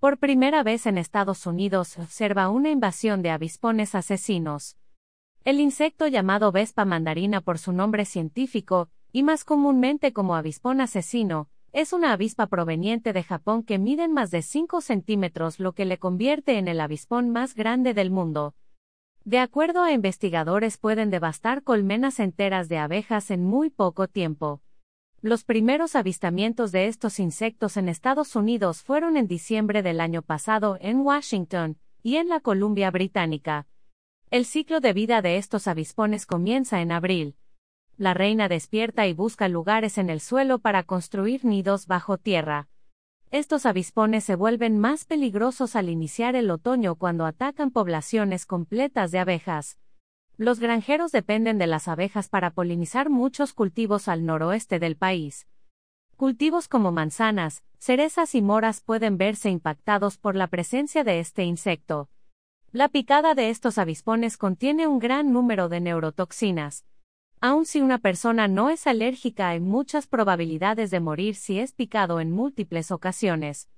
Por primera vez en Estados Unidos se observa una invasión de avispones asesinos. El insecto llamado Vespa mandarina por su nombre científico, y más comúnmente como avispón asesino, es una avispa proveniente de Japón que miden más de 5 centímetros, lo que le convierte en el avispón más grande del mundo. De acuerdo a investigadores, pueden devastar colmenas enteras de abejas en muy poco tiempo. Los primeros avistamientos de estos insectos en Estados Unidos fueron en diciembre del año pasado en Washington y en la Columbia Británica. El ciclo de vida de estos avispones comienza en abril. La reina despierta y busca lugares en el suelo para construir nidos bajo tierra. Estos avispones se vuelven más peligrosos al iniciar el otoño cuando atacan poblaciones completas de abejas. Los granjeros dependen de las abejas para polinizar muchos cultivos al noroeste del país. Cultivos como manzanas, cerezas y moras pueden verse impactados por la presencia de este insecto. La picada de estos avispones contiene un gran número de neurotoxinas. Aun si una persona no es alérgica, hay muchas probabilidades de morir si es picado en múltiples ocasiones.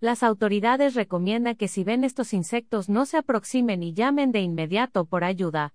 Las autoridades recomiendan que si ven estos insectos no se aproximen y llamen de inmediato por ayuda.